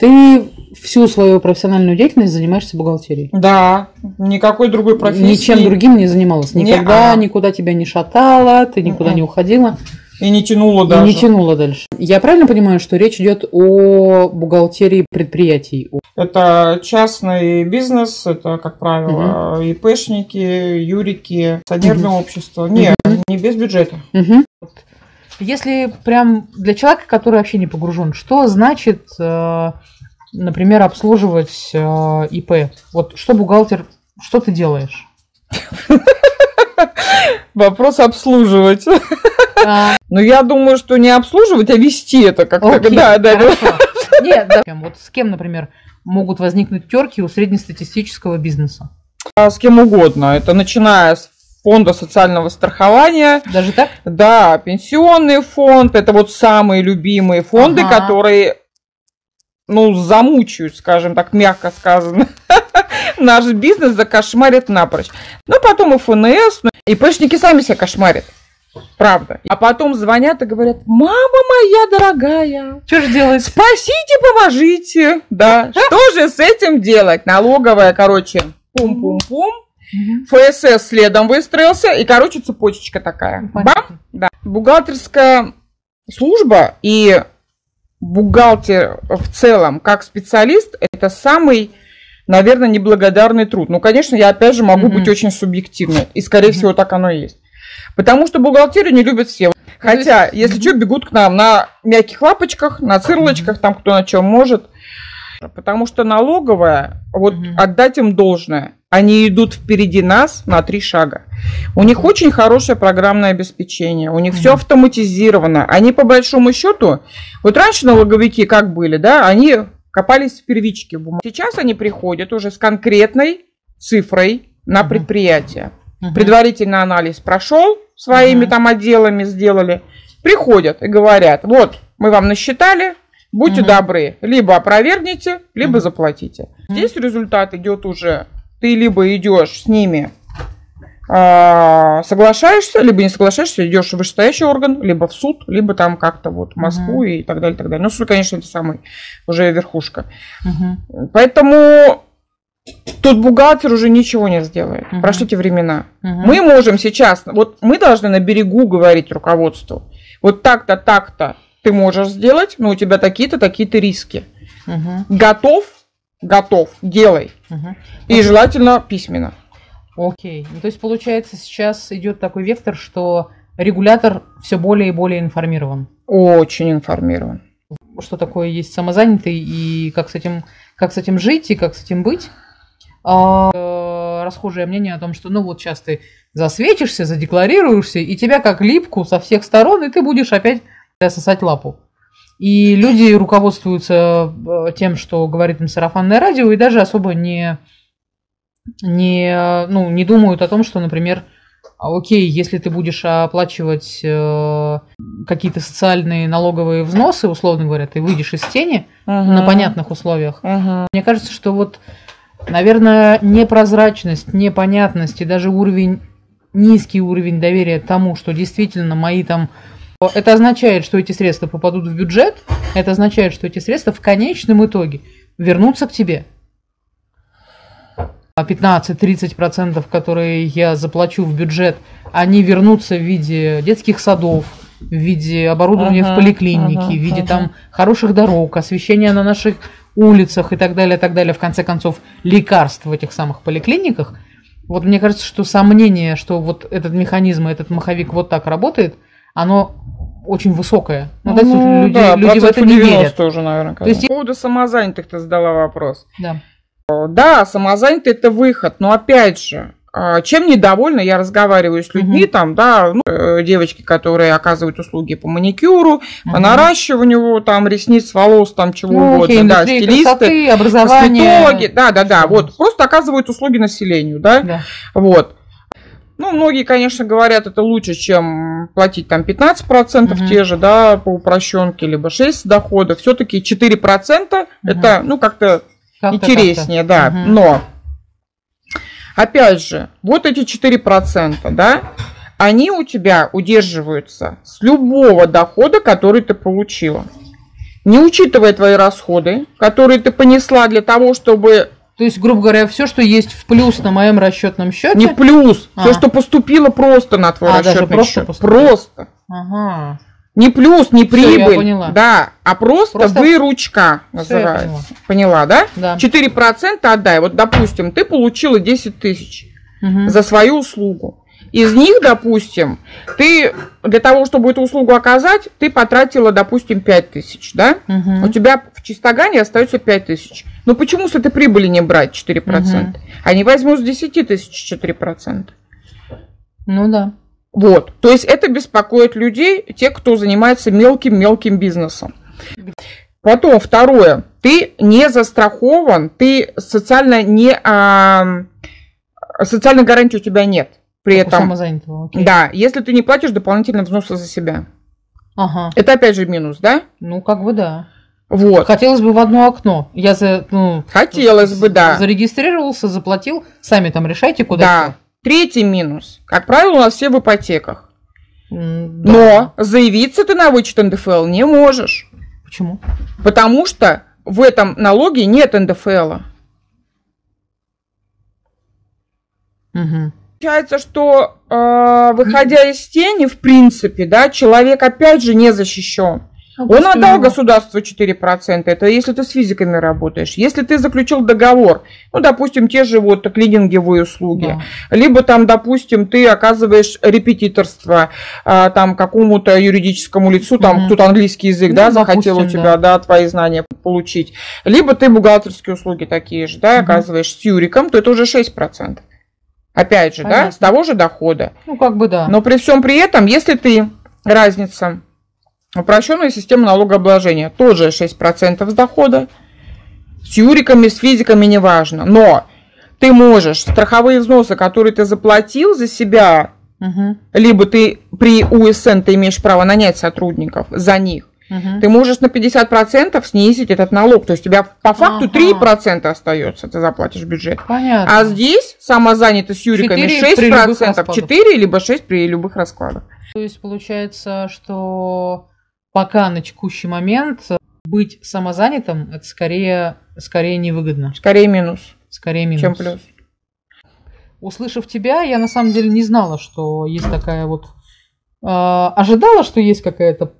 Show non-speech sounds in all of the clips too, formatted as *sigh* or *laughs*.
Ты всю свою профессиональную деятельность занимаешься бухгалтерией? Да, никакой другой профессии. Ничем другим не занималась? Никогда, Не-а. никуда тебя не шатала, ты никуда не уходила? И не тянуло И даже. не тянула дальше. Я правильно понимаю, что речь идет о бухгалтерии предприятий? Это частный бизнес, это, как правило, ИПшники, юрики, акционерное общество. Нет, не без бюджета. Мгм. Если прям для человека, который вообще не погружен, что значит, э, например, обслуживать э, ИП? Вот что бухгалтер, что ты делаешь? Вопрос обслуживать. А, Но я думаю, что не обслуживать, а вести это как-то. окей, Да, да, хорошо. Нет, да. Вот с кем, например, могут возникнуть терки у среднестатистического бизнеса? А С кем угодно. Это начиная с фонда социального страхования, Даже так? да, пенсионный фонд, это вот самые любимые фонды, Ага. которые, ну, замучают, скажем так, мягко сказано, *laughs* наш бизнес закошмарит напрочь. Ну, потом и ФНС, ну, и ИПшники сами себя кошмарят. Правда. А потом звонят и говорят, мама моя дорогая, Что же делать? спасите, поможите. Да, что же с этим делать? Налоговая, короче, пум-пум-пум. ФСС следом выстроился, и, короче, цепочечка такая. Бам! Понятно. Да. Бухгалтерская служба и бухгалтер в целом, как специалист, это самый, наверное, неблагодарный труд. Ну, конечно, я опять же могу Мгм. быть очень субъективной, и, скорее Мгм. всего, так оно и есть. Потому что бухгалтерию не любят все. Хотя, есть- если что, бегут к нам на мягких лапочках, на цирлочках, там кто на чем может. Потому что налоговая, вот Мгм. отдать им должное, они идут впереди нас на три шага. У них очень хорошее программное обеспечение, у них все автоматизировано. Они по большому счету, вот раньше налоговики как были, да, они копались в первичке в бумаге. Сейчас они приходят уже с конкретной цифрой на предприятие. Предварительный анализ прошел, своими там отделами сделали, приходят и говорят, вот, мы вам насчитали, будьте добры, либо опровергните, либо заплатите. Здесь результат идет уже, ты либо идешь с ними а, соглашаешься, либо не соглашаешься, идешь в вышестоящий орган, либо в суд, либо там как-то вот в Москву Мгм. и так далее, так далее. Ну, суд, конечно, это самый уже верхушка. Мгм. Поэтому тут бухгалтер уже ничего не сделает. Мгм. Прошли те времена. Мгм. Мы можем сейчас, вот мы должны на берегу говорить руководству. Вот так-то, так-то ты можешь сделать, но у тебя такие-то, такие-то риски. Мгм. Готов? Готов. Делай. Мгм. И желательно письменно. Окей. Ну, то есть, получается, сейчас идет такой вектор, что регулятор все более и более информирован. Очень информирован. Что такое есть самозанятый и как с этим, как с этим жить и как с этим быть. А, э, расхожее мнение о том, что ну вот сейчас ты засветишься, задекларируешься, и тебя как липку со всех сторон, и ты будешь опять сосать лапу. И люди руководствуются э, тем, что говорит им сарафанное радио, и даже особо не, не, ну, не думают о том, что, например, а, окей, если ты будешь оплачивать э, какие-то социальные налоговые взносы, условно говоря, ты выйдешь из тени на понятных условиях. Мгм. Мне кажется, что вот, наверное, непрозрачность, непонятность и даже уровень, низкий уровень доверия тому, что действительно мои там... Это означает, что эти средства попадут в бюджет, это означает, что эти средства в конечном итоге вернутся к тебе. А 15-30%, которые я заплачу в бюджет, они вернутся в виде детских садов, в виде оборудования Ага, в поликлинике, ага, в виде ага. там хороших дорог, освещения на наших улицах и так далее, так далее, в конце концов, лекарств в этих самых поликлиниках. Вот мне кажется, что сомнение, что вот этот механизм, этот маховик вот так работает, оно очень высокое. Ну, Ну, люди, да, люди в это не 90 верят. уже, наверное. То есть По поводу самозанятых ты задала вопрос. Да. Да, самозанятый это выход, но опять же, а, чем недовольна, я разговариваю с людьми, Мгм. там, да, ну, э, девочки, которые оказывают услуги по маникюру, по Мгм. наращиванию, там, ресниц, волос, там, чего Ну, угодно, да, стилисты, красоты, образование. косметологи, да, да, да, вот, просто оказывают услуги населению, да, Да. вот. Ну, многие, конечно, говорят, это лучше, чем платить там 15% Мгм. те же, да, по упрощенке, либо 6 дохода. Все-таки 4% Мгм. это, ну, как-то Как-то, интереснее, да. как-то. Мгм. Но, опять же, вот эти 4%, да, они у тебя удерживаются с любого дохода, который ты получила. не учитывая твои расходы, которые ты понесла для того, чтобы То есть, грубо говоря, все, что есть в плюс на моем расчетном счете. не плюс, все, А. что поступило просто на твой А, даже расчетный просто счет. поступило. Просто. Ага. Не плюс, не Всё, я прибыль, поняла. да, а просто, Просто- выручка я называется. поняла. да? Да. 4% отдай. Вот, допустим, ты получила 10 тысяч Мгм. за свою услугу. Из них, допустим, ты для того, чтобы эту услугу оказать, ты потратила, допустим, 5 тысяч, да? Мгм. У тебя в чистогане остается 5 тысяч. Но почему с этой прибыли не брать 4%? Они возьмут с 10 тысяч 4%. Ну да. Вот. То есть это беспокоит людей, те, кто занимается мелким-мелким бизнесом. Потом, второе. Ты не застрахован, ты социально не... а, социальной гарантии у тебя нет. При Как этом... самозанятого, окей. Да, если ты не платишь дополнительные взносы за себя. Ага. Это опять же минус, да? Ну, как бы да. Вот. Хотелось бы в одно окно. Я за, ну, Хотелось бы, да. зарегистрировался, заплатил. Сами там решайте, куда Да. Третий минус. Как правило, у нас все в ипотеках. да. Но заявиться ты на вычет НДФЛ не можешь. Почему? Потому что в этом налоге нет НДФЛ. Мгм. Получается, что э, выходя из тени, в принципе, да, человек опять же не защищен. Ну, Он отдал государству 4%. Это если ты с физиками работаешь. Если ты заключил договор, ну, допустим, те же вот клининговые услуги. да. Либо там, допустим, ты оказываешь репетиторство а, там какому-то юридическому лицу, там Мгм. кто-то английский язык, Ну, да, захотел у допустим, тебя, да. твои знания получить. Либо ты бухгалтерские услуги такие же, да, Мгм. оказываешь с юриком, то это уже 6%. Опять же, да, Понятно. с того же дохода. Ну, как бы да. Но при всем при этом, если ты разница упрощенная система налогообложения, тоже 6% с дохода, с юриками, с физиками, неважно. Но ты можешь страховые взносы, которые ты заплатил за себя, Мгм. либо ты при УСН ты имеешь право нанять сотрудников за них, Ты можешь на 50% снизить этот налог. То есть у тебя по факту Ага. 3% остается, ты заплатишь бюджет. Понятно. А здесь самозанятый с юриками Четыре при любых 6%, раскладах. 4 либо 6 при любых раскладах. То есть получается, что пока на текущий момент быть самозанятым это скорее, скорее невыгодно, Скорее минус, скорее минус. чем плюс. Услышав тебя, я на самом деле не знала, что есть такая вот... э, ожидала, что есть какая-то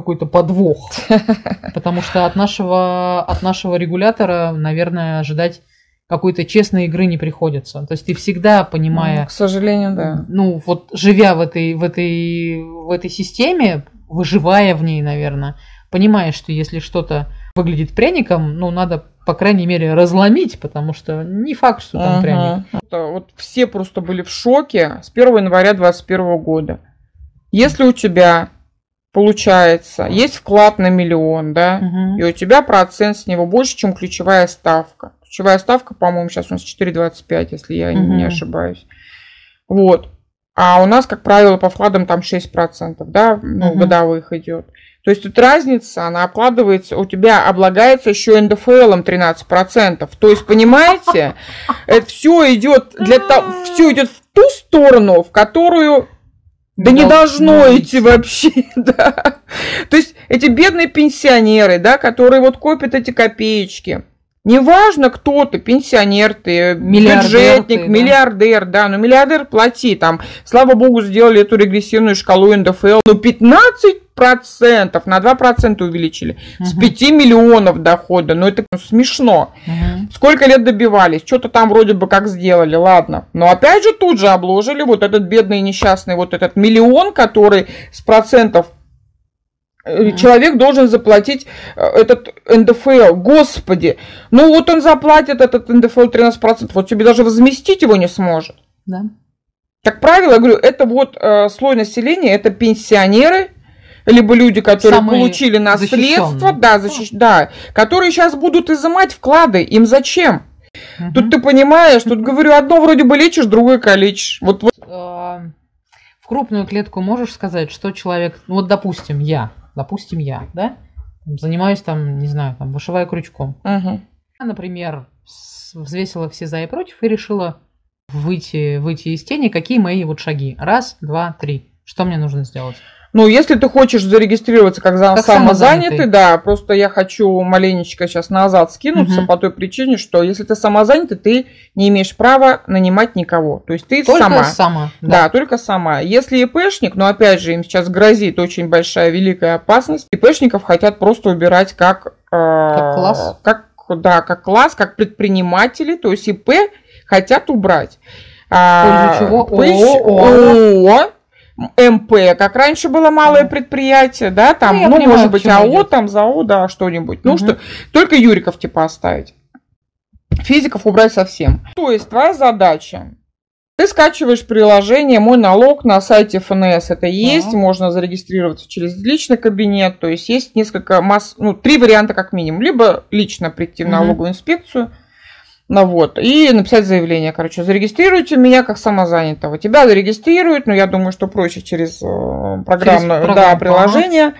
какой-то подвох, *laughs* потому что от нашего, от нашего регулятора, наверное, ожидать какой-то честной игры не приходится. То есть ты всегда, понимая, К сожалению, да. ну вот живя в этой, в этой, в этой системе, выживая в ней, наверное, понимаешь, что если что-то выглядит пряником, ну надо, по крайней мере, разломить, потому что не факт, что там Ага. пряник. Это Вот все просто были в шоке с 1 января 2021 года. Если у тебя получается, есть вклад на миллион, да, Мгм. и у тебя процент с него больше, чем ключевая ставка. Ключевая ставка, по-моему, сейчас у нас 4,25, если я не Мгм. ошибаюсь. Вот. А у нас, как правило, по вкладам там 6%, да, ну, Мгм. годовых идет. То есть тут разница, она окладывается, у тебя облагается еще НДФЛом 13%. То есть, понимаете, *laughs* это все идет для того, все идет в ту сторону, в которую да не должно идти вообще, *laughs* да. То есть эти бедные пенсионеры, да, которые вот копят эти копеечки. Неважно, кто ты, пенсионер ты, Миллиардер бюджетник, ты, да. миллиардер, да, но миллиардер плати, там, слава богу, сделали эту регрессивную шкалу НДФЛ, но 15% на 2% увеличили, с Мгм. 5 миллионов дохода, ну это смешно. Мгм. Сколько лет добивались, что-то там вроде бы как сделали, ладно. Но опять же тут же обложили вот этот бедный несчастный вот этот миллион, который с процентов. Человек должен заплатить э, этот НДФЛ. Господи, ну вот он заплатит этот НДФЛ 13%, вот тебе даже возместить его не сможет. Да. Как правило, я говорю, это вот э, слой населения, это пенсионеры, либо люди, которые Самые получили наследство, да, защищ- да, которые сейчас будут изымать вклады. Им зачем? Мгм. Тут ты понимаешь, тут говорю, одно вроде бы лечишь, другое калечишь. Вот, вот А, в крупную клетку можешь сказать, что человек, ну вот допустим, я, допустим, я, да, занимаюсь там, не знаю, там, вышиваю крючком. Я, например, взвесила все за и против и решила выйти, выйти из тени. Какие мои вот шаги? Раз, два, три. Что мне нужно сделать? Ну, если ты хочешь зарегистрироваться как, за Как самозанятый, самозанятый. да, просто я хочу маленечко сейчас назад скинуться Мгм. по той причине, что если ты самозанятый, ты не имеешь права нанимать никого. То есть ты Только сама. сама. Да. только сама. Если ИПшник, но опять же, им сейчас грозит очень большая, великая опасность. ИПшников хотят просто убирать как... Как класс? Как, да, как класс, как предприниматели. То есть ИП хотят убрать. А, чего? ООО. ООО, МП, как раньше было малое предприятие, да, там, Ну, ну, понимаю, может быть, АО, идет. там, ЗАО, да, что-нибудь. Ну, что, только Юриков, типа, оставить. Физиков убрать совсем. То есть, твоя задача ты скачиваешь приложение «Мой налог» на сайте ФНС. Это есть, Ага. можно зарегистрироваться через личный кабинет. То есть есть несколько масс, ну, три варианта как минимум. Либо лично прийти в налоговую инспекцию, ну вот, и написать заявление, короче, зарегистрируйте меня как самозанятого. Тебя зарегистрируют, но я думаю, что проще через э, программное да, ага. приложение.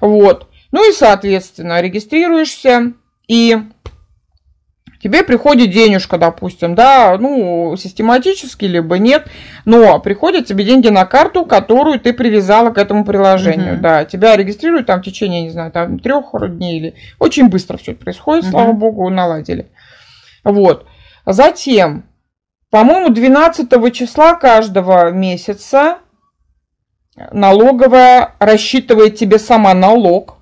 Вот. Ну и, соответственно, регистрируешься, и тебе приходит денежка, допустим, да, ну, систематически, либо нет, но приходят тебе деньги на карту, которую ты привязала к этому приложению, Мгм. да, тебя регистрируют там в течение, не знаю, там трех дней или очень быстро все происходит, Мгм. слава богу, наладили. Вот. Затем, по-моему, 12 числа каждого месяца налоговая рассчитывает тебе сама налог.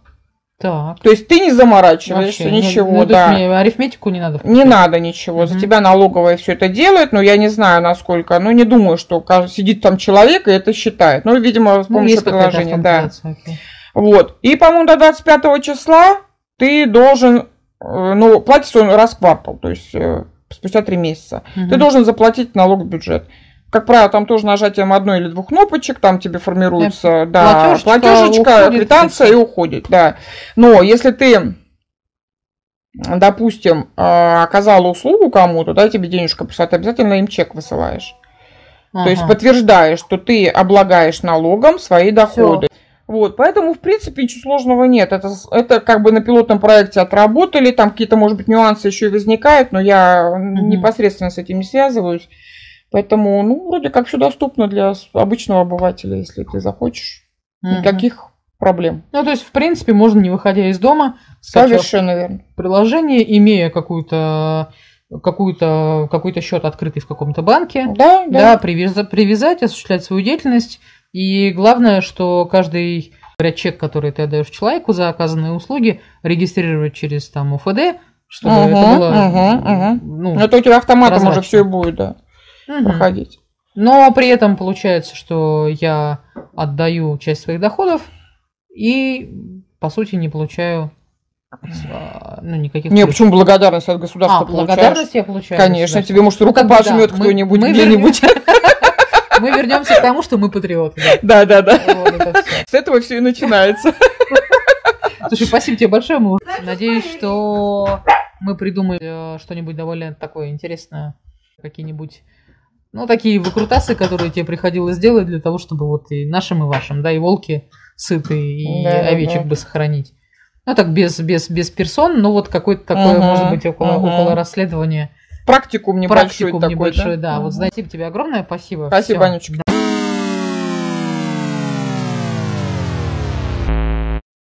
Так. То есть ты не заморачиваешься, Вообще, не- ничего, ну, да. мне арифметику не надо. Не надо ничего, за Мгм. тебя налоговая все это делает, но я не знаю, насколько, ну не думаю, что сидит там человек и это считает. Ну, видимо, с Ну, помощью какая-то приложения, да. окей. Вот. И, по-моему, до 25 числа ты должен, э, ну, платится он раз в квартал, то есть э, спустя три месяца. Ты Мгм. должен заплатить налог в бюджет. Как правило, там тоже нажатием одной или двух кнопочек, там тебе формируется, да, платежечка платежечка, уходит, квитанция и уходит, да. Но если ты, допустим, э, оказала услугу кому-то, да, тебе денежка пришла, ты обязательно им чек высылаешь. То есть Ага. подтверждаешь, что ты облагаешь налогом свои доходы. Вот, поэтому, в принципе, ничего сложного нет. Это, это как бы на пилотном проекте отработали, там какие-то, может быть, нюансы еще и возникают, но я непосредственно с этим не связываюсь. Поэтому, ну, вроде как все доступно для обычного обывателя, если ты захочешь. Мгм. Никаких проблем. Ну, то есть, в принципе, можно, не выходя из дома, Совершенно верно. приложение, имея какую-то какую-то какой-то счет открытый в каком-то банке, Да, да, да. привяза- привязать, осуществлять свою деятельность. И главное, что каждый говоря, чек, который ты отдаешь человеку за оказанные услуги, регистрировать через там УФД, чтобы это Мгм, было мгм, мгм. ну, Ну, это у тебя автоматом уже прозрачно. все и будет, да, мгм. проходить. Но при этом получается, что я отдаю часть своих доходов и, по сути, не получаю а, ну, никаких... Не, почему благодарность от государства А, получаешь? благодарность я получаю. Конечно, тебе, может, Ну, руку да, пожмет мы- кто-нибудь где-нибудь. Мы вернемся к тому, что мы патриоты. Да, да, да. да. Вот это всё. С этого все и начинается. Слушай, спасибо тебе большое. Мы Надеюсь, что мы придумали э, что-нибудь довольно такое интересное, какие-нибудь, ну, такие выкрутасы, которые тебе приходилось делать для того, чтобы вот и нашим, и вашим, да, и волки сыты, и Да, овечек да. бы сохранить. Ну, так, без, без, без персон, но вот какое-то такое, Мгм, может быть, около, мгм. около расследования. Практикум небольшой Практикум такой, небольшой, да. Мгм. Вот, знаете, тебе огромное спасибо. Спасибо. Анечка.